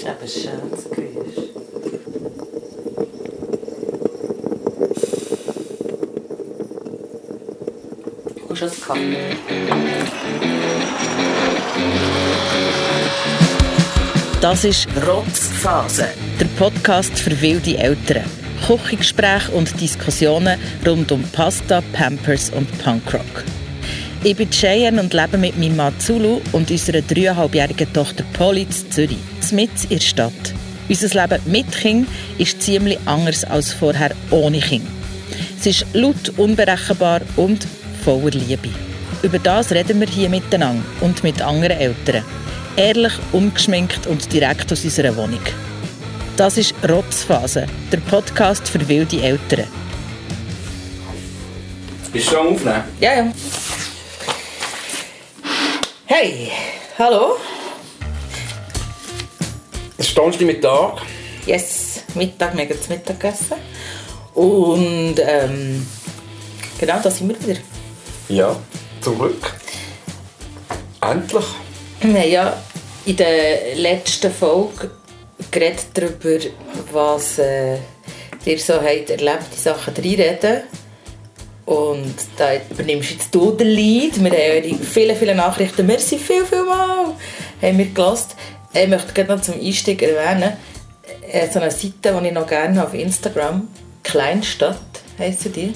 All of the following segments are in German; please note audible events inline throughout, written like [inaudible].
ist eben schön, so grüß. Du hast einen Kaffee. Das ist Rotzphase. der Podcast für wilde Eltern. Küchengespräche und Diskussionen rund um Pasta, Pampers und Punkrock. Ich bin Cheyenne und lebe mit meinem Mann Zulu und unserer dreieinhalbjährigen Tochter Polly in Zürich, mitten in der Stadt. Unser Leben mit Kind ist ziemlich anders als vorher ohne Kind. Es ist laut, unberechenbar und voller Liebe. Über das reden wir hier miteinander und mit anderen Eltern. Ehrlich, ungeschminkt und direkt aus unserer Wohnung. Das ist Rotzphase, der Podcast für wilde Eltern. Bist du schon am Aufnehmen? Ja, ja. Hey, hallo. Es ist Donnerstagmittag. Yes, Mittag, wir haben zu Mittag gegessen. Und ähm, genau, da sind wir wieder. Ja, zum Glück. Endlich. Wir haben ja in der letzten Folge geredet darüber, was äh, ihr so habt erlebt, die Sachen reinreden. Und da übernimmst jetzt du den Lead. Wir haben eure viele, viele Nachrichten. Merci viel, viel mal. Haben wir gelassen. Ich möchte gerne noch zum Einstieg erwähnen, äh, so eine Seite, die ich noch gerne habe auf Instagram, Kleinstadt heisst die,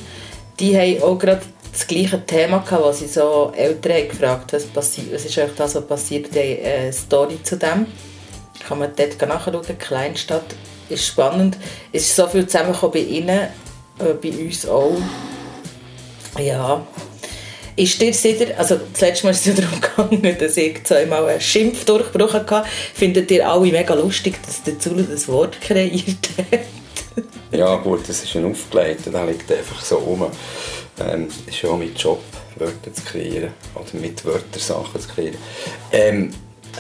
die haben auch gerade das gleiche Thema gehabt, was sie so Eltern haben gefragt, was, passiert, was ist euch da so passiert, die eine Story zu dem. Kann man dort nachschauen, Kleinstadt. Ist spannend. Es ist so viel zusammengekommen bei ihnen, äh, bei uns auch. Ja. Ist dir sicher, also das letzte Mal ist es [laughs] darum gegangen, dass ich zweimal einen Schimpfdurchbruch hatte. Findet ihr alle mega lustig, dass der Zulu das Wort kreiert hat? [laughs] Ja gut, das ist ein aufgelegt, der liegt einfach so rum. Ähm, ist ja auch mein Job, Wörter zu kreieren. Oder mit Wörtern Sachen zu kreieren. Ähm,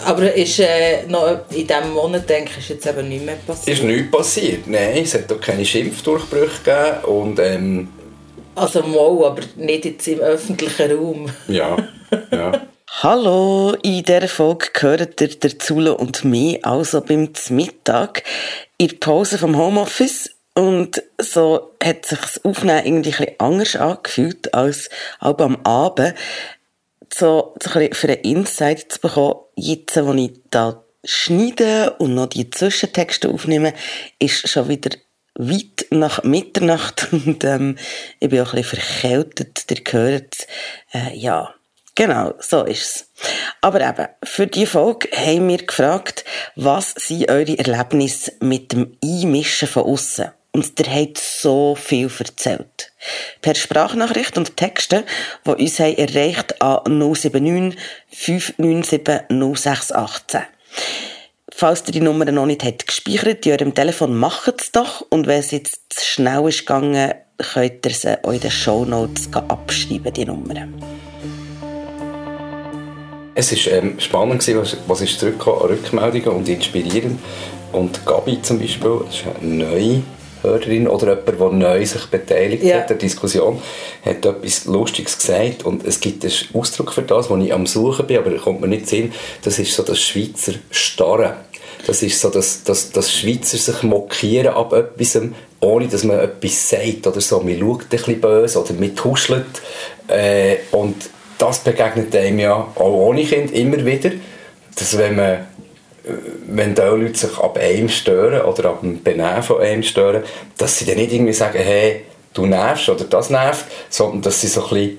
Aber ist äh, noch in diesem Monat, denke ich, ist jetzt eben nicht mehr passiert. ist nichts passiert. Nein, es hat auch keine Schimpfdurchbrüche gegeben. Und ähm, Also mal, aber nicht jetzt im öffentlichen Raum. ja, ja. [laughs] Hallo, in dieser Folge gehört ihr der Zulu und mich, also beim Mittag, in der Pause vom Homeoffice. Und so hat sich das Aufnehmen irgendwie ein bisschen anders angefühlt als auch am Abend. So, so ein bisschen für einen Insight zu bekommen, jetzt, wo ich da schneide und noch die Zwischentexte aufnehme, ist schon wieder weit nach Mitternacht [laughs] und ähm, ich bin auch ein bisschen verkältet, ihr hört es. Äh, ja, genau, so ist es. Aber eben, für die Folge haben wir gefragt, was sind eure Erlebnisse mit dem Einmischen von außen? Und ihr habt so viel erzählt. Per Sprachnachricht und Texte, die uns haben erreicht an 079 597 0618. Falls ihr die Nummer noch nicht habt gespeichert in eurem Telefon, macht es doch. Und wenn es jetzt zu schnell ist gegangen, könnt ihr sie in den Shownotes abschreiben, die Nummer. Es war ähm, spannend, gewesen, was, ist zurückgekommen Rückmeldungen und inspirierend. Und Gabi zum Beispiel, das ist neue Hörerin oder jemand, der neu sich beteiligt Ja. hat an der Diskussion, hat etwas Lustiges gesagt. Und es gibt einen Ausdruck für das, den ich am Suchen bin, aber da kommt mir nicht sehen. Das ist so das Schweizer Starren. Das ist so das, das, das Schweizer sich mokieren ab etwas, ohne dass man etwas sagt oder so. Man schaut ein bisschen böse oder man tuschelt. Äh, und das begegnet einem ja auch ohne Kind immer wieder, dass wenn man wenn da Leute sich ab einem stören oder ab dem Benehmen von einem stören, dass sie dann nicht irgendwie sagen, hey, du nervst oder das nervt, sondern dass sie so ein bisschen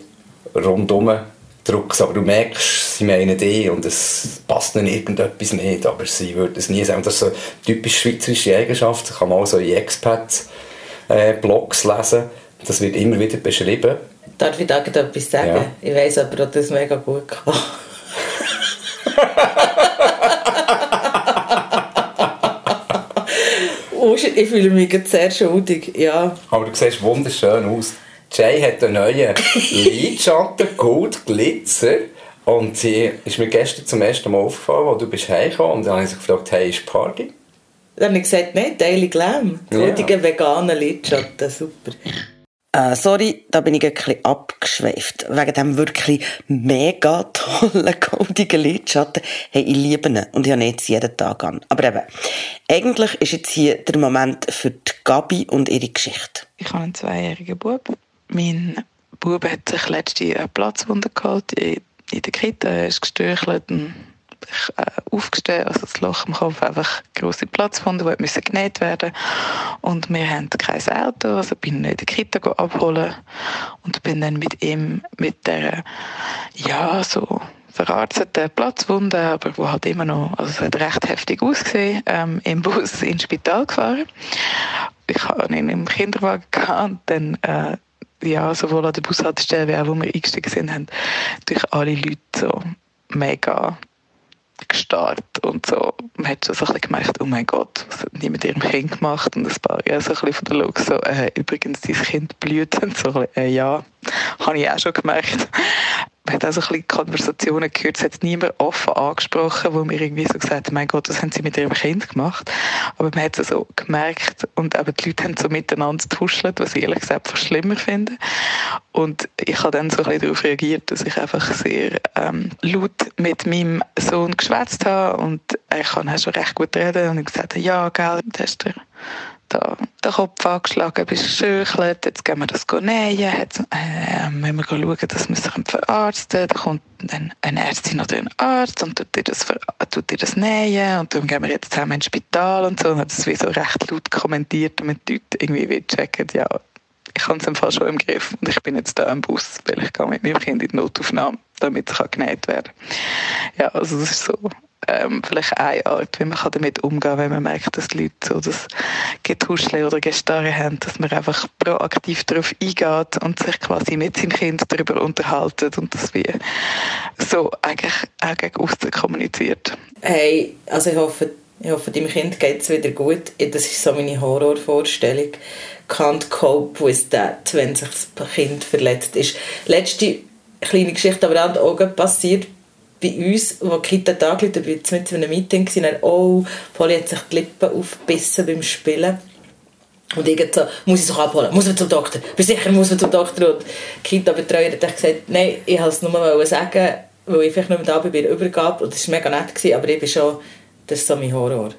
rundum drücken. Aber du merkst, sie meinen dich und es passt ihnen irgendetwas nicht, aber sie würden es nie sagen. Das ist so eine typisch schweizerische Eigenschaft, das kann man auch so in Expats-Blogs lesen, das wird immer wieder beschrieben. Darf ich da etwas sagen? Ja. Ich weiss aber, dass das mega gut kann. Oh, shit, ich fühle mich sehr schuldig. Ja. Aber du siehst wunderschön aus. Jay hat einen neuen Lidschatten, Gold, Glitzer. Und sie ist mir gestern zum ersten Mal aufgefallen, als du bist heimgekommen. Und dann habe ich sie gefragt, hey, ist Party? Dann habe ich gesagt, nein, Daily Glam. Ja. Goldige vegane Lidschatten, super. Äh, sorry, da bin ich ein bisschen abgeschweift. Wegen dem wirklich mega tollen, [laughs] goldigen Lidschatten. Hey, ich liebe ihn und ich habe ihn jetzt jeden Tag an. Aber eben, eigentlich ist jetzt hier der Moment für die Gabi und ihre Geschichte. Ich habe einen zweijährigen Bub. Mein Bub hat sich letzte eine Platzwunde geholt in, in der Kita. Er ist gestürchelt und ich, äh, aufgestellt, also das Loch im Kopf, einfach grosse Platzwunde, die müssen genäht werden. Und wir haben kein Auto, also bin ich in der Kita abholen. Und bin dann mit ihm mit der, ja, so verarzteten Platzwunde, aber wo halt immer noch, also es hat recht heftig ausgesehen, ähm, im Bus [laughs] ins Spital gefahren. Ich habe ihn im Kinderwagen gehabt und dann äh, ja, sowohl an der Bushaltestelle wie auch, wo wir eingestiegen sind, haben durch alle Leute so mega gestarrt und so. Man hat schon so ein bisschen gemerkt, oh mein Gott, was hat die mit ihrem Kind gemacht? Und ein paar Jahre so ein bisschen von der Look so, äh, übrigens, dein Kind blüht. [laughs] Und so, äh, ja, habe ich auch schon gemerkt man hat auch so ein bisschen Konversationen gehört, es hat niemand offen angesprochen, wo mir irgendwie so gesagt hat, mein Gott, das haben sie mit ihrem Kind gemacht. Aber man hat es so gemerkt und eben die Leute haben so miteinander getuschelt, was ich ehrlich gesagt fast schlimmer finde. Und ich habe dann so ein bisschen darauf reagiert, dass ich einfach sehr ähm, laut mit meinem Sohn geschwätzt habe und er kann auch schon recht gut reden und ich gesagt ja, gell, das hast du da den Kopf angeschlagen, bist geschöchelt, jetzt gehen wir das nähen, jetzt äh, müssen wir schauen, dass wir sich verarzten, da kommt dann eine Ärztin oder ein Arzt und tut dir das, tut dir das nähen und dann gehen wir jetzt zusammen ins Spital und so und hat das wie so recht laut kommentiert, damit die Leute irgendwie wie checken, ja, ich habe es im Fall schon im Griff und ich bin jetzt da im Bus, weil ich gehe mit meinem Kind in die Notaufnahme, damit es genäht werden kann. Ja, also das ist so ähm, vielleicht eine Art, wie man damit umgehen kann, wenn man merkt, dass die Leute so das Getuschle oder Gestarre haben, dass man einfach proaktiv darauf eingeht und sich quasi mit seinem Kind darüber unterhalten und das wie so eigentlich auch gegen außen kommuniziert. Hey, also ich hoffe, ich hoffe, deinem Kind geht es wieder gut. Das ist so meine Horrorvorstellung. Can't cope with that, wenn sich das Kind verletzt ist. Letzte kleine Geschichte, aber auch passiert bei uns, wo die Kita da angerufen hat, wir mit einem Meeting gewesen, dann, oh, Polly hat sich die Lippen aufgebissen beim Spielen. Und ich so, muss ich es abholen, muss man zum Doktor, bin sicher, muss man zum Doktor. Und die Kita-Betreuer hat gesagt, nein, ich wollte es nur sagen, weil ich vielleicht nicht mehr da bin bei der Übergabe. Und das war mega nett, aber ich bin schon, das ist so mein Horror.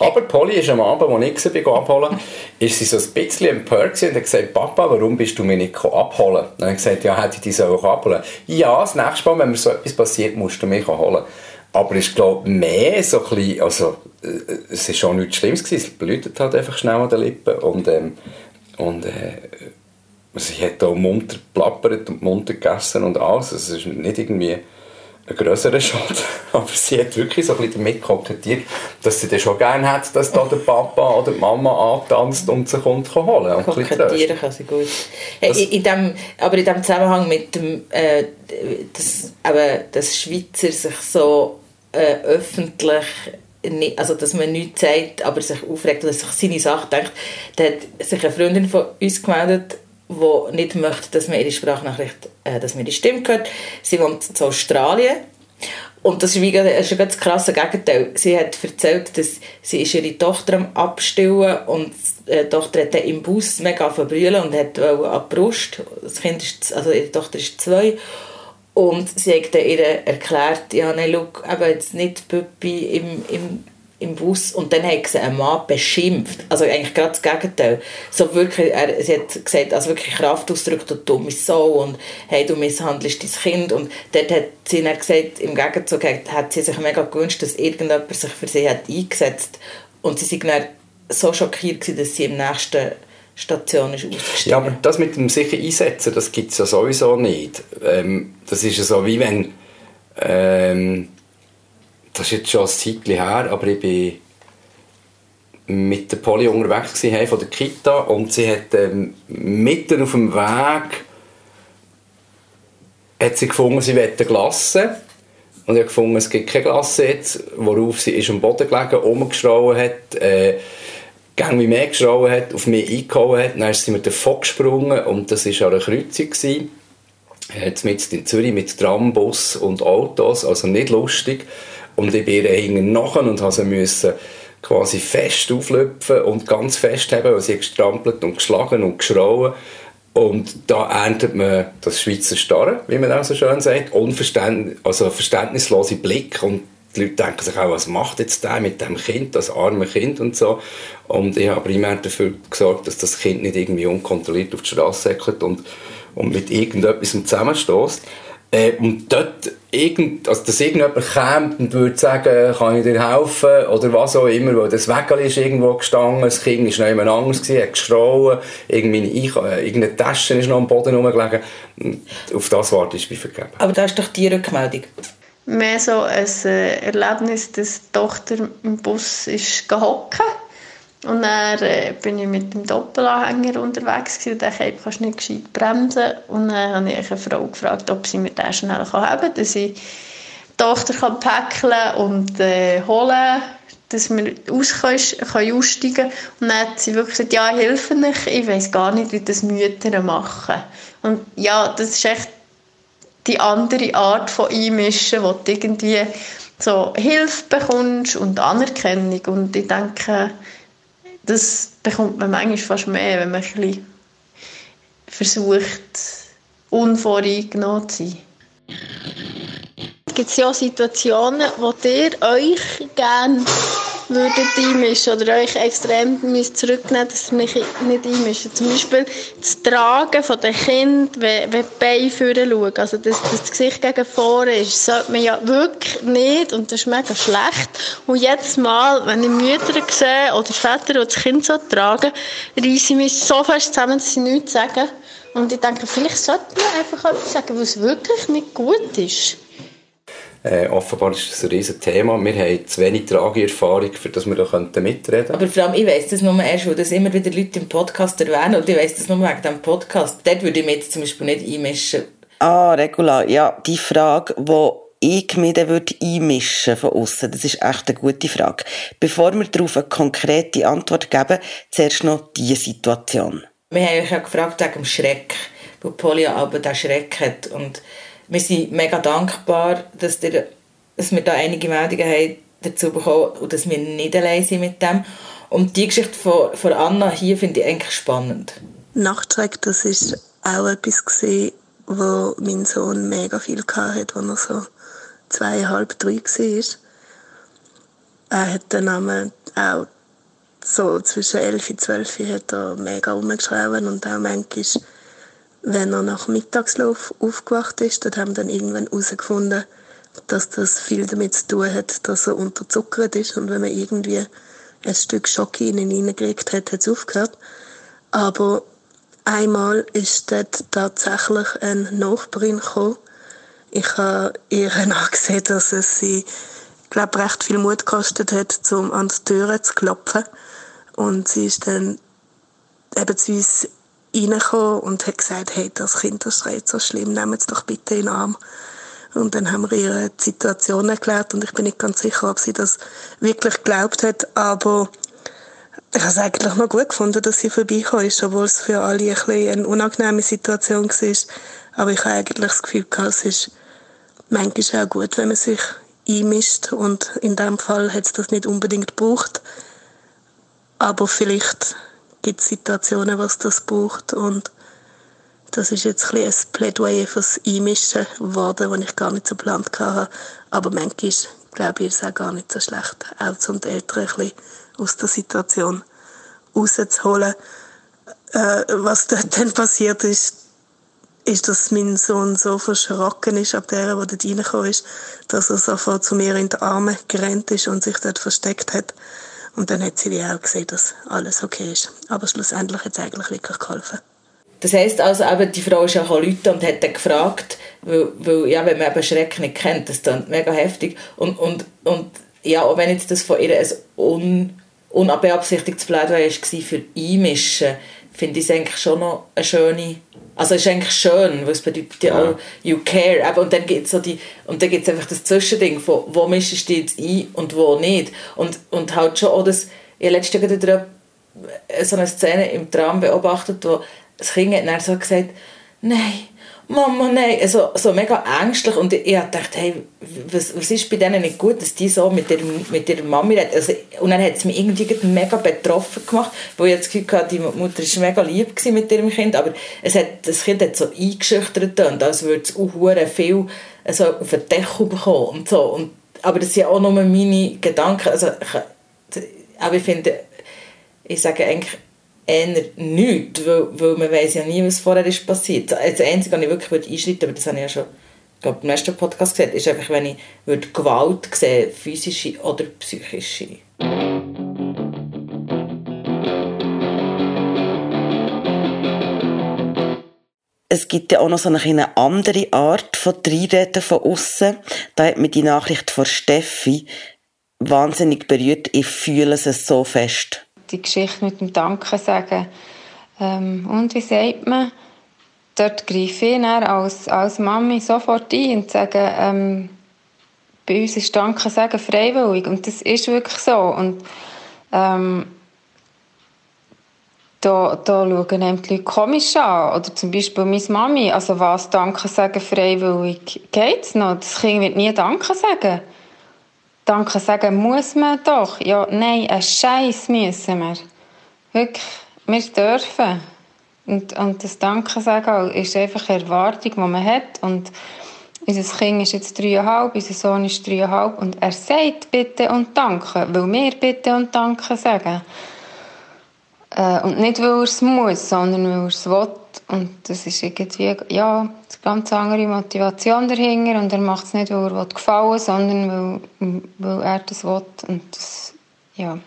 Aber Polly ist am Abend, als ich sie abholen ist sie so ein bisschen empört und hat gesagt, Papa, warum bist du mich nicht abholen? Habe ich gesagt, ja, hätte ich dich auch abholen Ja, das nächste Mal, wenn mir so etwas passiert, musst du mich abholen. Aber ich glaube, mehr so ein bisschen, also, äh, es war schon nichts Schlimmes gewesen, es blutet halt einfach schnell an den Lippen und, ähm, und äh, sie hat auch munter plappert und munter gegessen und alles, es ist nicht irgendwie einen größeren Schaden. [laughs] Aber sie hat wirklich so ein bisschen damit kokettiert, dass sie das schon gerne hat, dass da der Papa oder die Mama antanzt und sie kommt holen und Kokettieren kann sie gut. Hey, in, in dem, aber in dem Zusammenhang mit dem, äh, dass, eben, dass Schweizer sich so äh, öffentlich nicht, also dass man nichts sagt, aber sich aufregt oder sich seine Sache denkt, da hat sich eine Freundin von uns gemeldet, die nicht möchte, dass man ihre Sprachnachricht, äh, dass man die Stimme hört. Sie wohnt in Australien und das ist, wie, das ist ein krasses Gegenteil. Sie hat erzählt, dass sie ist ihre Tochter am Abstillen und äh, die Tochter hat im Bus mega verbrüllen und hat an die Brust. Das kind ist, also ihre Tochter ist zwei. Und sie hat ihr erklärt, ja, nein, eben jetzt nicht Püppi im, im im Bus und dann hat sie einen Mann beschimpft. Also eigentlich gerade das Gegenteil. So wirklich, er, sie hat gesagt, also wirklich Kraftausdruck, du dumme Sau und hey, du misshandelst dein Kind und dort hat sie dann gesagt, im Gegenzug hat sie sich mega gewünscht, dass irgendjemand sich für sie hat eingesetzt und sie sind dann so schockiert gewesen, dass sie im nächsten Station ist ausgestiegen. Ja, aber das mit dem sicher einsetzen, das gibt es ja sowieso nicht. Ähm, das ist ja so, wie wenn ähm, das ist jetzt schon ein Zeitchen her, aber ich bin mit der Polly unterwegs gewesen, von der Kita und sie hat ähm, mitten auf dem Weg hat sie gefunden, sie eine Glasse und ich habe gefunden, es gibt keine Glasse jetzt, worauf sie ist am Boden gelegen, umgeschrauen hat, äh, gang wie mehr geschrauen hat, auf mich eingehauen hat, dann ist sie mit davon gesprungen und das war an einer Kreuzung. Gewesen. Jetzt mit in Zürich mit Tram, Bus und Autos, also nicht lustig. Und ich bin ihr hinten nachher und musste müssen quasi fest auflöpfen und ganz fest haben, weil sie gestrampelt und geschlagen und geschrauen. Und da erntet man das Schweizer Starren, wie man auch so schön sagt, Unverständ also verständnislose Blick und die Leute denken sich auch, was macht jetzt der mit dem Kind, das arme Kind und so. Und ich habe primär dafür gesorgt, dass das Kind nicht irgendwie unkontrolliert auf die Straße säckelt und, und mit irgendetwas zusammenstößt. Äh, und dort, irgend, also dass irgendjemand kommt und würde sagen, kann ich dir helfen oder was auch immer, weil das Wägel ist irgendwo gestanden, das Kind ist noch jemand anders gewesen, hat geschrauen, irgendwie äh, irgendeine Tasche ist noch am Boden rumgelegen. Auf das warte ich wie vergeben. Aber da ist doch die Rückmeldung. Mehr so ein äh, Erlebnis, dass die Tochter im Bus ist gehockt und dann äh, bin ich mit dem Doppelanhänger unterwegs und dachte, ich kannst nicht gescheit bremsen. Und dann habe ich eine Frau gefragt, ob sie mir den schnell haben kann, dass ich die Tochter kann päckeln und äh, holen dass wir aus können, können aussteigen Und dann hat sie wirklich gesagt, ja, ich helfe nicht, ich weiß gar nicht, wie das Mütter machen. Und ja, das ist echt die andere Art von Einmischen, wo du irgendwie so Hilfe bekommst und Anerkennung. Und ich denke, das bekommt man manchmal fast mehr, wenn man ein versucht, unvoreingenommen zu sein. Gibt es ja Situationen, wo ihr euch gerne würdet einmischen oder euch extrem zurücknehmen dass ihr nicht, nicht einmischen Zum Beispiel das Tragen von den Kindern, wenn, wenn die Beine vorne schauen, also dass, dass das Gesicht gegen vorne ist, sollte man ja wirklich nicht und das ist mega schlecht. Und jedes Mal, wenn ich Mütter sehe oder Väter, die das Kind so tragen, reiße ich mich so fest zusammen, dass sie nichts sagen. Und ich denke, vielleicht sollte man einfach etwas sagen, was wirklich nicht gut ist. Äh, offenbar ist das ein riesiges Thema. Wir haben zu wenig Trageerfahrung, für das wir da mitreden könnten. Aber vor allem, ich weiss das nur erst, weil das immer wieder Leute im Podcast erwähnen und ich weiss das nur wegen diesem Podcast. Dort würde ich mich jetzt zum Beispiel nicht einmischen. Ah, Regula, ja, die Frage, wo ich mich dann würde einmischen von außen? Das ist echt eine gute Frage. Bevor wir darauf eine konkrete Antwort geben, zuerst noch diese Situation. Wir haben euch ja gefragt wegen dem Schreck, weil Polly aber diesen Schreck hat und wir sind mega dankbar, dass, ihr, dass wir da einige Meldungen haben dazu bekommen und dass wir nicht allein sind mit dem. Und die Geschichte von, von Anna hier finde ich eigentlich spannend. Nachtschreck, das ist auch etwas gewesen, wo mein Sohn mega viel hatte, als er so zweieinhalb, drei war. Er hat den Namen auch so zwischen elf und zwölf hat er mega rumgeschrieben und auch manchmal wenn er nach Mittagslauf aufgewacht ist, dort haben dann irgendwann herausgefunden, dass das viel damit zu tun hat, dass er unterzuckert ist und wenn man irgendwie ein Stück Schocke in ihn hineingekriegt hat, hat es aufgehört. Aber einmal ist dort tatsächlich eine Nachbarin gekommen. Ich habe ihr [laughs] angesehen, dass es sie, glaube recht viel Mut gekostet hat, um an die Türe zu klopfen. Und sie ist dann eben zu uns reingekommen und hat gesagt, hey, das Kind das schreit so schlimm, nehmt es doch bitte in den Arm. Und dann haben wir ihr die Situation erklärt und ich bin nicht ganz sicher, ob sie das wirklich geglaubt hat, aber ich habe es eigentlich noch gut gefunden, dass sie vorbeigekommen ist, obwohl es für alle ein bisschen eine unangenehme Situation war. Aber ich habe eigentlich das Gefühl gehabt, es ist manchmal auch gut, wenn man sich einmischt und in dem Fall hat es das nicht unbedingt gebraucht. Aber vielleicht gibt es Situationen, was das braucht und das ist jetzt ein, ein Plädoyer fürs Einmischen geworden, das ich gar nicht so geplant hatte. Aber manchmal, glaube ich, ist es auch gar nicht so schlecht, auch die Eltern ein bisschen aus der Situation rauszuholen. Äh, was dort dann passiert ist, ist, dass mein Sohn so verschrocken ist ab der, der dort reingekommen ist, dass er sofort zu mir in die Arme gerannt ist und sich dort versteckt hat. Und dann hat sie wie auch gesehen, dass alles okay ist. Aber schlussendlich hat es eigentlich wirklich geholfen. Das heisst also, eben, die Frau ist auch Leute und hat dann gefragt, weil, weil ja, wenn man eben Schreck nicht kennt, das dann mega heftig. Und, und, und ja, auch wenn jetzt das von ihr ein un, unbeabsichtigtes Plädoyer war für Einmischen, finde ich es eigentlich schon noch eine schöne also ist eigentlich schön, weil es bedeutet ja auch, you care. Aber, und dann gibt es so einfach das Zwischending von, wo mischst du jetzt ein und wo nicht. Und, und halt schon auch das, ich habe letztens wieder so eine Szene im Tram beobachtet, wo das Kind hat dann so gesagt, nein, Mama, nein, also, so mega ängstlich und ich, ich dachte, hey, was, was ist bei denen nicht gut, dass die so mit, der, mit ihrer Mami reden. Also, und dann hat es mich irgendwie mega betroffen gemacht, wo ich das Gefühl hatte, die Mutter war mega lieb mit ihrem Kind, aber es hat, das Kind hat so eingeschüchtert und als würde es auch viel also, auf den Deckel bekommen und so. Und, aber das sind auch nur meine Gedanken, also, ich, aber ich finde, ich sage eigentlich, eher nichts, weil, weil man weiß ja nie, was vorher ist passiert. Das Einzige, was ich wirklich einschreiten aber das habe ich ja schon glaube, im letzten Podcast gesagt, ist einfach, wenn ich würde Gewalt sehe, physische oder psychische. Es gibt ja auch noch so eine andere Art von Reinreden von außen. Da hat mich die Nachricht von Steffi wahnsinnig berührt. Ich fühle es so fest die Geschichte mit dem Danke sagen. Ähm, und wie sagt man? Dort greife ich dann als, als Mami sofort ein und sage, ähm, bei uns ist Danke sagen freiwillig. Und das ist wirklich so. Und ähm, da, da schauen einem die Leute komisch an. Oder zum Beispiel meine Mami. Also was Danke sagen freiwillig geht es noch? Das Kind wird nie Danke sagen. Danke sagen muss man doch. Ja, nein, ein Scheiß müssen wir. Wirklich, wir dürfen. Und, und das Danke sagen ist einfach eine Erwartung, die man hat. Und unser Kind ist jetzt dreieinhalb, unser Sohn ist dreieinhalb und er sagt Bitte und Danke, weil wir Bitte und Danke sagen. Äh, und nicht, weil er es muss, sondern weil er es will. Und das ist irgendwie, ja, eine ganz andere Motivation dahinter. Und er macht es nicht, weil er gefallen will, sondern weil, weil er das will. Und das, ja.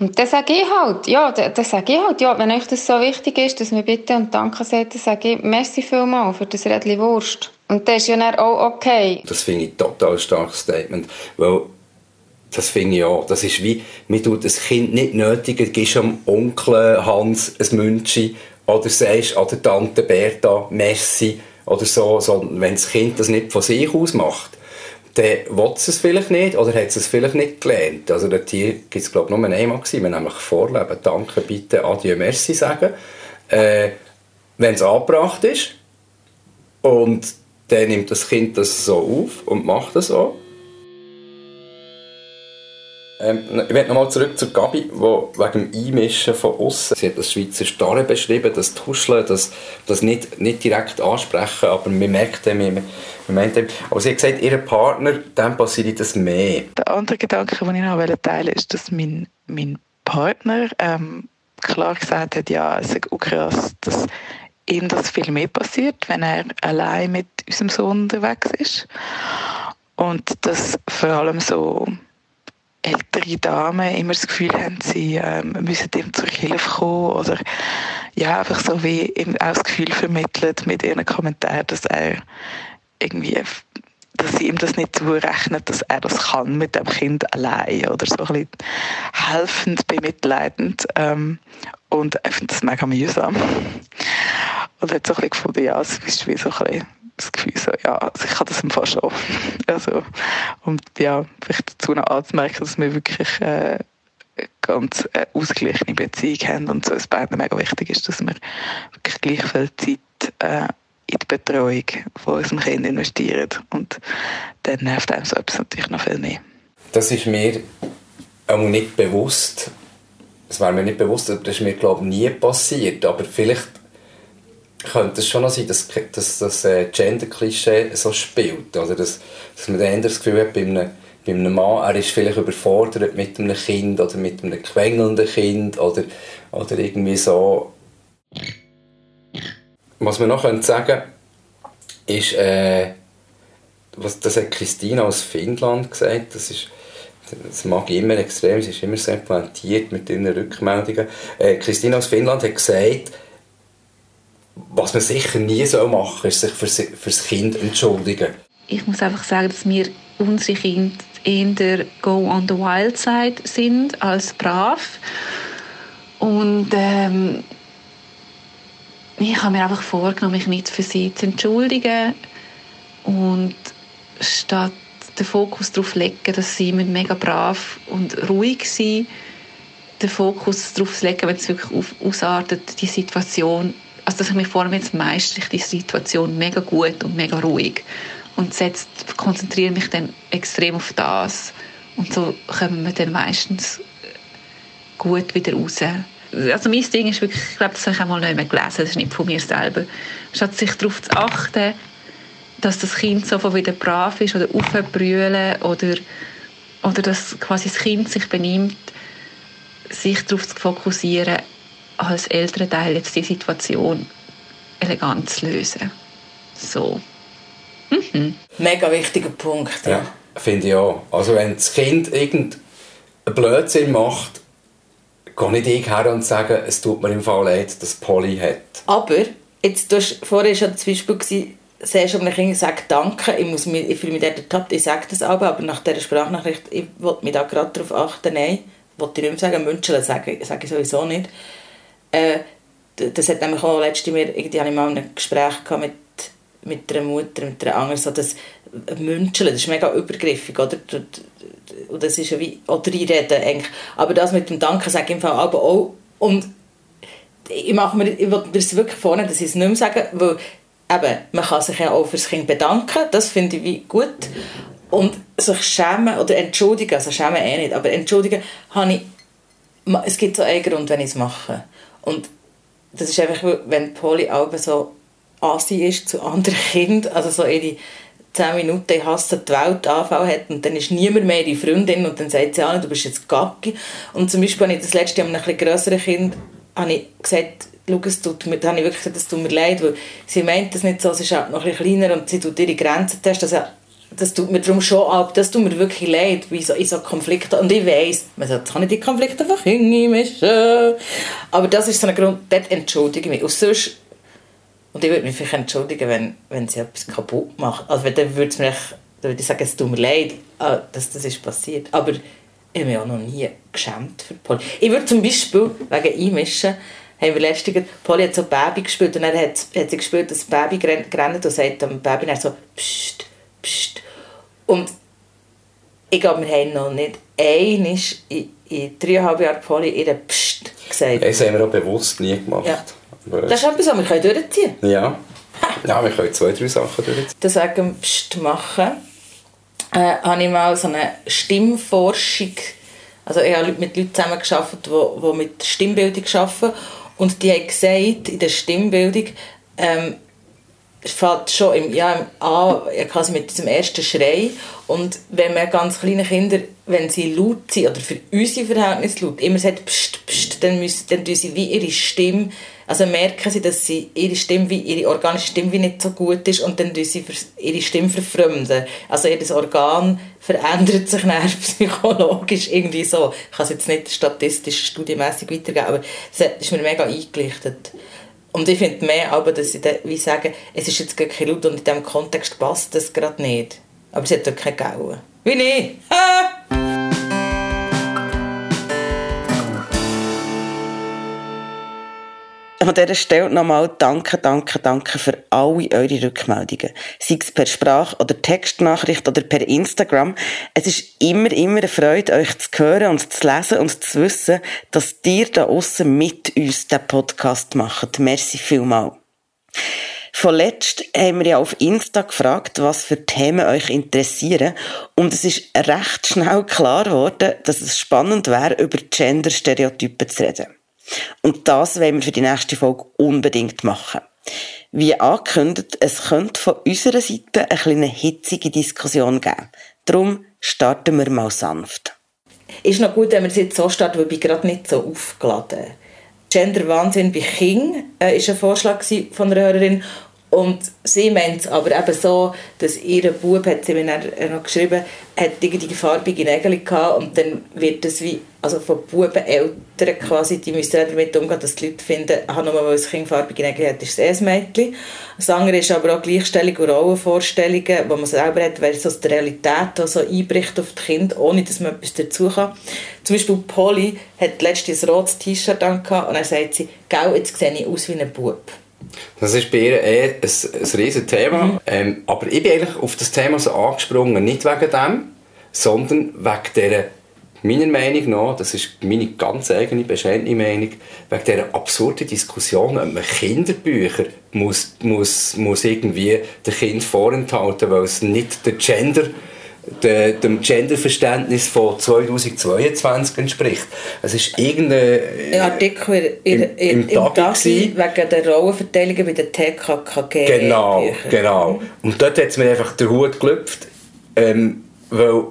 Und das sage ich halt, ja, das sage ich halt, ja, wenn euch das so wichtig ist, dass man bitte und danke sagt, dann sage ich, merci vielmal für das Rädchen Wurst. Und das ist ja dann auch okay. Das finde ich ein total starkes Statement, weil das finde ich auch. Das ist wie, man tut das Kind nicht nötig, gibst am Onkel Hans ein Münchi oder sagst an der Tante Berta Messi oder so, sondern wenn das Kind das nicht von sich aus macht, dann will es es vielleicht nicht oder hat es vielleicht nicht gelernt. Also dort gibt es glaube ich nur einmal gewesen, nämlich vorleben, danke, bitte, adieu, merci sagen. Äh, wenn es angebracht ist und dann nimmt das Kind das so auf und macht das auch ähm, ich werde nochmal zurück zur Gabi, die wegen dem Einmischen von außen, sie hat das Schweizer Starre beschrieben, das Tuscheln, das, das nicht, nicht direkt ansprechen, aber man merkt dem, man, man meint dem. Aber sie hat gesagt, ihr Partner, dem passiert das mehr. Der andere Gedanke, den ich noch teilen wollte, ist, dass mein, mein Partner ähm, klar gesagt hat, ja, es ist auch krass, dass ihm das viel mehr passiert, wenn er allein mit unserem Sohn unterwegs ist. Und das vor allem so ältere Damen immer das Gefühl haben, sie ähm, müssen ihm zur Hilfe kommen oder ja, einfach so wie ihm auch das Gefühl vermittelt mit ihren Kommentaren, dass er irgendwie dass sie ihm das nicht zurechnen, dass er das kann mit dem Kind allein oder so ein bisschen helfend, bemitleidend ähm, und ich finde das mega mühsam. Und hat so ein bisschen gefunden, ja, es ist wie so ein bisschen das Gefühl so, ja, also ich kann das im Fall schon. [laughs] Also, und ja, vielleicht dazu noch anzumerken, dass wir wirklich äh, ganz äh, ausgeglichene Beziehung haben und so es beiden mega wichtig ist, dass wir wirklich gleich viel Zeit äh, in die Betreuung von unserem Kind investieren. Und dann nervt einem so etwas natürlich noch viel mehr. Das ist mir auch nicht bewusst. Das war mir nicht bewusst, das ist mir glaube ich nie passiert. Aber vielleicht könnte es schon noch sein, dass, dass das äh, Gender-Klischee so spielt. Oder dass, dass man dann das Gefühl hat, bei einem, bei einem Mann, er ist vielleicht überfordert mit einem Kind oder mit einem quengelnden Kind oder, oder irgendwie so. Was man noch sagen könnte, ist, äh, was, das hat Christina aus Finnland gesagt, das ist das mag ich immer extrem, sie ist immer sehr pointiert mit ihren Rückmeldungen. Äh, Christina aus Finnland hat gesagt, was man sicher nie so machen soll, ist sich für, für das Kind entschuldigen. Ich muss einfach sagen, dass wir unsere Kinder eher go on the wild side sind als brav. Und ähm, ich habe mir einfach vorgenommen, mich nicht für sie zu entschuldigen und statt den Fokus darauf legen, dass sie mega brav und ruhig sind, den Fokus darauf zu legen, wenn es wirklich ausartet, die Situation also dass ich mich vornehme, meistere ich die Situation mega gut und mega ruhig. Und setze, konzentriere mich dann extrem auf das. Und so kommen wir dann meistens gut wieder raus. Also mein Ding ist wirklich, ich glaube, das habe ich auch mal nicht mehr gelesen, das ist nicht von mir selber, statt sich darauf zu achten, dass das Kind sofort wieder brav ist oder aufbrüllen oder, oder dass quasi das Kind sich benimmt, sich darauf zu fokussieren, als Elternteil jetzt die Situation elegant zu lösen. So. Mhm. Mega wichtiger Punkt. Ja, ja finde ich auch. Also wenn das Kind irgendeinen Blödsinn macht, gehe nicht ich her und sage, es tut mir im Fall leid, dass Polly hat. Aber, jetzt, du hast, vorher schon das Beispiel gewesen, sehr schon, wenn Kind sagt Danke, ich, muss mich, ich fühle mich dort ertappt, ich sage das aber, aber nach dieser Sprachnachricht, ich wollte mich da gerade darauf achten, nein, wollte ich nicht mehr sagen, München sage, sage ich sowieso nicht. Äh, das hat nämlich auch letztes Mal, irgendwie hatte ich mal ein Gespräch mit, mit einer Mutter, mit einer anderen, so das München, das ist mega übergriffig, oder? Und das ist ja wie, oder reinreden eigentlich. Aber das mit dem Danke sage ich im Fall aber auch, und ich mache mir, ich will mir wirklich vorne, dass ich es nicht mehr sage, weil eben, man kann sich ja auch fürs Kind bedanken, das finde ich wie gut. Und sich schämen oder entschuldigen, also schämen eh nicht, aber entschuldigen habe ich, es gibt so einen Grund, wenn ich es mache. Und das ist einfach, wenn Polly auch so assi ist zu anderen Kindern, also so ihre 10 Minuten ich hasse die Welt Anfall hat und dann ist niemand mehr ihre Freundin und dann sagt sie, ah, du bist jetzt Gacki. Und zum Beispiel habe ich das letzte mit einem grösseren Kind habe ich gesagt, schau, es tut mir, habe ich wirklich gesagt, es tut mir leid, weil sie meint das nicht so, sie ist auch noch ein kleiner und sie tut ihre Grenzen testen. Also, das tut mir darum schon ab, das tut mir wirklich leid, wie so, so Konflikten. Und ich weiss, man sagt, kann ich die Konflikte einfach hinmischen. Aber das ist so ein Grund, dort entschuldige ich mich. Und sonst, und ich würde mich vielleicht entschuldigen, wenn, wenn sie etwas kaputt macht. Also dann würde, dann würde ich sagen, es tut mir leid, ah, dass das ist passiert. Aber ich habe mich auch noch nie geschämt für Polly. Ich würde zum Beispiel, wegen Einmischen, haben wir letztens, Polly hat so Baby gespielt und dann hat, hat sie gespielt, dass das Baby gerannt und sagt dem Baby dann so, pst, pst. Und ich glaube, wir haben noch nicht einmal in, in dreieinhalb Jahren Polly ihren Psst gesagt. Das haben wir auch bewusst nie gemacht. Ja. Das ist etwas, was wir können durchziehen können. Ja. ja, wir können zwei, drei Sachen durchziehen. Das sagen Psst machen. Äh, habe ich mal so eine Stimmforschung, also ich habe mit Leuten zusammengearbeitet, die, die mit Stimmbildung arbeiten und die haben gesagt, in der Stimmbildung, ähm, es fängt schon im, ja, an, quasi mit diesem ersten Schrei. Und wenn man ganz kleine Kinder, wenn sie laut sind, oder für unsere Verhältnisse laut, immer sagt, pst, pst, dann, müssen, dann sie wie ihre Stimme, also merken sie, dass sie ihre Stimme, wie, ihre organische Stimme wie nicht so gut ist und dann tun sie ihre Stimme verfremden. Also ihr Organ verändert sich dann [laughs] psychologisch irgendwie so. Ich kann es jetzt nicht statistisch, studienmässig weitergeben, aber das ist mir mega eingelichtet. Und ich finde mehr aber, dass sie wie sagen, es ist jetzt gar kein Laut und in diesem Kontext passt das gerade nicht. Aber sie hat dort keine Gauen. Wie nicht? An dieser Stelle nochmal danke, danke, danke für alle eure Rückmeldungen. Sei es per Sprach- oder Textnachricht oder per Instagram. Es ist immer, immer eine Freude, euch zu hören und zu lesen und zu wissen, dass ihr da außen mit uns den Podcast macht. Merci vielmal. Vorletzt haben wir ja auf Insta gefragt, was für Themen euch interessieren. Und es ist recht schnell klar geworden, dass es spannend wäre, über Gender-Stereotypen zu reden. Und das wollen wir für die nächste Folge unbedingt machen. Wie angekündigt, es könnte von unserer Seite eine kleine hitzige Diskussion geben. Darum starten wir mal sanft. Ist noch gut, wenn wir es jetzt so starten, weil ich gerade nicht so aufgeladen. Gender Wahnsinn bei King äh, ist ein Vorschlag von einer Hörerin und sie meint es aber eben so, dass ihr Bub, hat sie mir noch geschrieben, hat irgendwie farbige Nägel gehabt und dann wird das wie, also von Buben, Eltern quasi, die müssen damit umgehen, dass die Leute finden, aha, nur weil das Kind farbige Nägel hat, ist es eh ein Mädchen. Das andere ist aber auch Gleichstellung und Rollenvorstellungen, die man selber hat, versus die Realität, die so einbricht auf die Kinder, ohne dass man etwas dazu kann. Zum Beispiel Polly hat letztens ein rotes T-Shirt an und dann sagt sie, «Gell, jetzt sehe ich aus wie ein Bub.» Das ist bei ihr eh ein, ein riesiges Thema. Mhm. Ähm, aber ich bin eigentlich auf das Thema so angesprungen, nicht wegen dem, sondern wegen dieser meiner Meinung nach, das ist meine ganz eigene, bescheidene Meinung, wegen dieser absurden Diskussion, ob man Kinderbücher muss, muss, muss irgendwie den Kind vorenthalten, weil es nicht der Gender de, dem Genderverständnis von 2022 entspricht. Es ist irgendein Ein Artikel in, in, im, im, im Tagi wegen der Rollenverteilung bei den TKKG. Genau, Büchern. genau. Und dort hat es mir einfach der Hut gelüpft, ähm, weil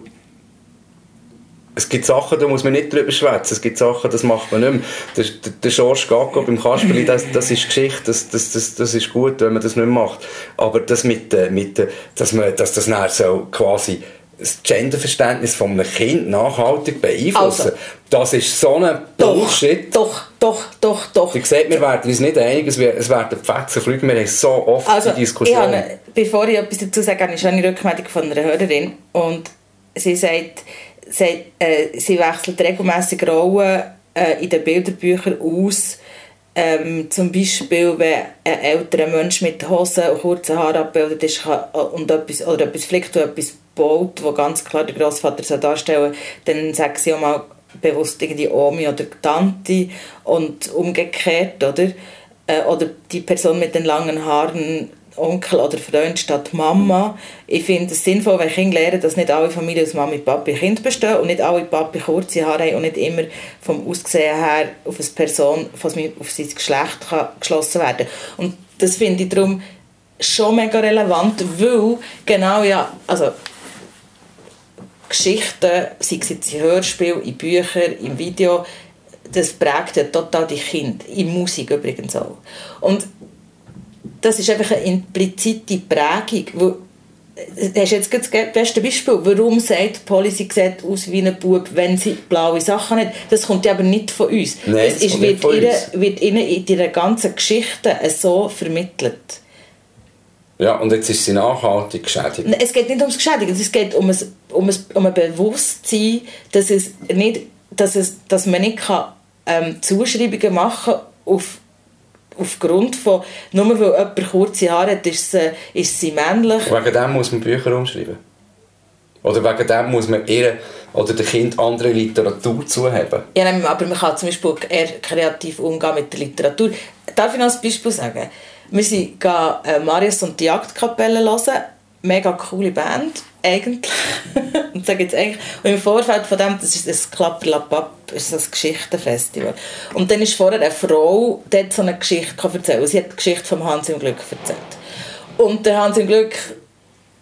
es gibt Sachen, da muss man nicht drüber schwätzen. Es gibt Sachen, das macht man nicht mehr. Der, der, der George Gacko beim Kasperli, das, das ist Geschichte, das, das, das, das ist gut, wenn man das nicht mehr macht. Aber das mit, äh, mit äh, dass, man, dass das nachher so quasi das Genderverständnis von einem Kind nachhaltig beeinflussen, Also. das ist so ein Bullshit. doch, doch, doch, doch. Wie gesagt, wir werden uns nicht einig, es werden Fetzen fliegen. Wir haben so oft Also, die ich Diskussion. habe, bevor ich etwas dazu sage, habe ich schon eine Rückmeldung von einer Hörerin und sie sagt, sie, äh, sie wechselt regelmäßig Rollen äh, in den Bilderbüchern aus. Ähm, zum Beispiel, wenn ein älterer Mensch mit Hosen und kurzen Haaren abgebildet ist kann, und etwas, oder etwas flickt und etwas baut, wo ganz klar der Großvater soll darstellen dann sagt sie auch mal bewusst irgendwie Omi oder Tante und umgekehrt, oder? Äh, oder die Person mit den langen Haaren Onkel oder Freund statt Mama. Ich finde es sinnvoll, wenn Kinder lernen, dass nicht alle Familien aus Mami, Papi, Kind bestehen und nicht alle Papi kurze Haare haben und nicht immer vom Aussehen her auf eine Person, auf sein Geschlecht kann geschlossen werden Und das finde ich darum schon mega relevant, weil genau ja, also Geschichten, sei es jetzt in Hörspielen, in Büchern, im Video, das prägt ja total die Kinder. In Musik übrigens auch. Und das ist einfach eine implizite Prägung. Wo, das ist jetzt gerade das beste Beispiel. Warum sagt Polly, sie sieht aus wie ein Bub, wenn sie blaue Sachen hat? Das kommt ja aber nicht von uns. Nein, das ist, wird, von ihnen, wird ihnen in ihrer ganzen Geschichte so vermittelt. Ja, und jetzt ist sie nachhaltig geschädigt. Es geht nicht ums Geschädigen, es geht um ein, um ein, um ein Bewusstsein, dass, es nicht, dass, es, dass man nicht kann, ähm, Zuschreibungen machen kann auf, aufgrund von, nur weil jemand kurze Haare hat, ist sie, ist sie männlich. Wegen dem muss man Bücher umschreiben. Oder wegen dem muss man ihr oder dem Kind andere Literatur zuheben. Ja, nein, aber man kann zum Beispiel eher kreativ umgehen mit der Literatur. Darf ich noch ein Beispiel sagen? Wir sind äh, Marius und die Jagdkapelle hören. Mega coole Band, eigentlich. [laughs] und, sage jetzt eigentlich. und im Vorfeld von dem, das ist das Klapperlapapp, ist das Geschichtenfestival. Und dann ist vorher eine Frau, die hat so eine Geschichte erzählt. Sie hat die Geschichte von Hans im Glück erzählt. Und der Hans im Glück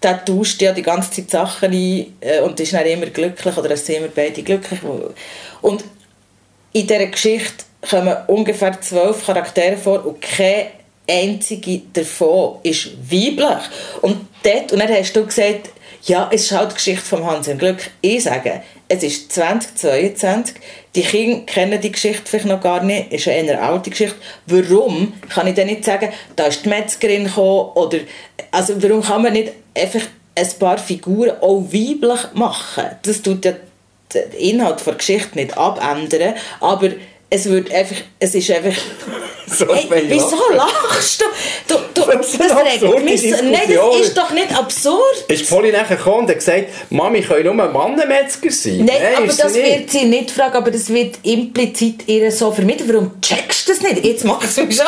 der tauscht ja die ganze Zeit Sachen ein äh, und ist dann immer glücklich oder es sind immer beide glücklich. Und in dieser Geschichte kommen ungefähr zwölf Charaktere vor und keine einzige davon ist weiblich. Und dort, und dann hast du gesagt, ja, es ist halt die Geschichte von Hans im Glück. Ich sage, es ist 2022, die Kinder kennen die Geschichte vielleicht noch gar nicht, ist eine eher alte Geschichte. Warum kann ich dann nicht sagen, da ist die Metzgerin gekommen, oder, also warum kann man nicht einfach ein paar Figuren auch weiblich machen? Das tut ja den Inhalt der Geschichte nicht abändern, aber es wird einfach, es ist einfach... [laughs] So hey, wieso lachst du? du, du Das ist eine regt mich Nein, das ist doch nicht absurd. Ist Polly nachher gekommen und hat gesagt, Mami, können nur Mannenmetzger sein? Nein, aber ist sie das nicht. wird sie nicht fragen, aber das wird implizit ihr so vermittelt. Warum checkst du das nicht? Jetzt macht es mich schon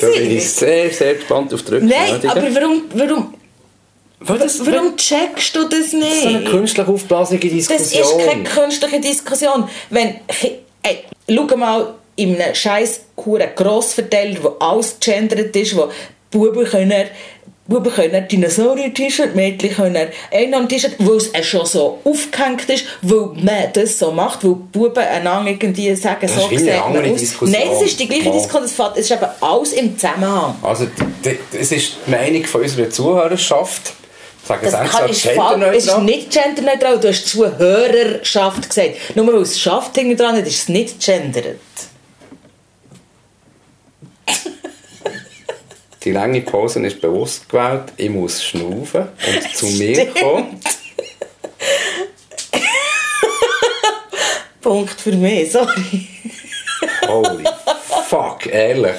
Da bin ich hässlich. sehr, sehr gespannt auf die Nein, Rückmeldungen. aber warum, warum, das, warum checkst du das nicht? das ist so eine künstlich aufblasige Das Diskussion. ist keine künstliche Diskussion. Wenn, ey, schau mal in einem scheiß hure Grossverteiler, wo alles gegendert ist, wo Buben können Buben können Dinosaurier-T-Shirt, Mädchen können Einhorn-T-Shirt, weil es schon so aufgehängt ist, weil man das so macht, weil Buben einander irgendwie sagen, Das so sieht man andere aus. Nein, das ist die gleiche. Diskussion, es ist eben alles im Zusammenhang. Also, es ist die Meinung von unserer Zuhörerschaft. Das es extra kann, ist, es ist nicht genderneutral, du hast Zuhörerschaft gesagt. Nur weil es Schaft hinten dran hat, ist es nicht gendert. [laughs] Die lange Pause ist bewusst gewählt. Ich muss schnaufen und zu [laughs] mir kommen. [laughs] Punkt für mich, sorry. Holy fuck, ehrlich.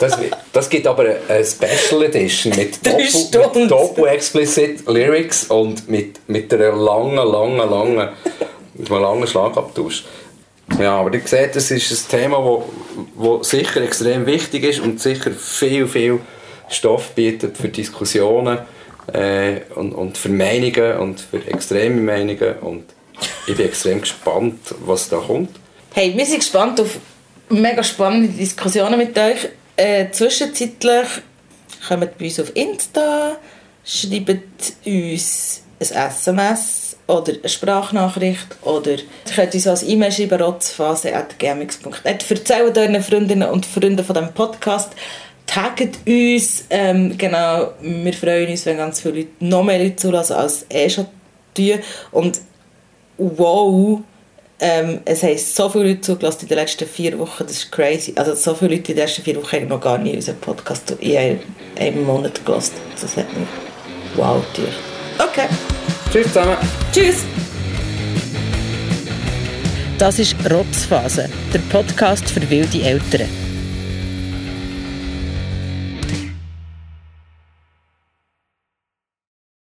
Das, das gibt aber eine, Special Edition mit [laughs] Doppel, mit Explicit Lyrics und mit, mit einer langen, langen, langen man einen langen Schlagabtausch. Ja, aber ihr seht, das ist ein Thema, das wo, wo sicher extrem wichtig ist und sicher viel, viel Stoff bietet für Diskussionen äh, und, und für Meinungen und für extreme Meinungen. Und ich bin extrem gespannt, was da kommt. Hey, wir sind gespannt auf mega spannende Diskussionen mit euch. Äh, zwischenzeitlich kommt bei uns auf Insta, schreibt uns ein SMS oder eine Sprachnachricht oder ihr könnt uns als E-Mail schreiben, rotzphase.gmx.net. Erzählt euren Freundinnen und Freunden von diesem Podcast. Taggt uns. Ähm, genau, wir freuen uns, wenn ganz viele Leute, noch mehr Leute zulassen, als eh schon tun. Und wow, ähm, es haben so viele Leute zugelassen in den letzten vier Wochen, das ist crazy. Also so viele Leute in den ersten vier Wochen haben noch gar nie unseren Podcast in einem, einem Monat gelassen. Das hat mich wow durch. Okay. Tschüss zusammen. Tschüss. Das ist Rotzphase, der Podcast für wilde Eltern.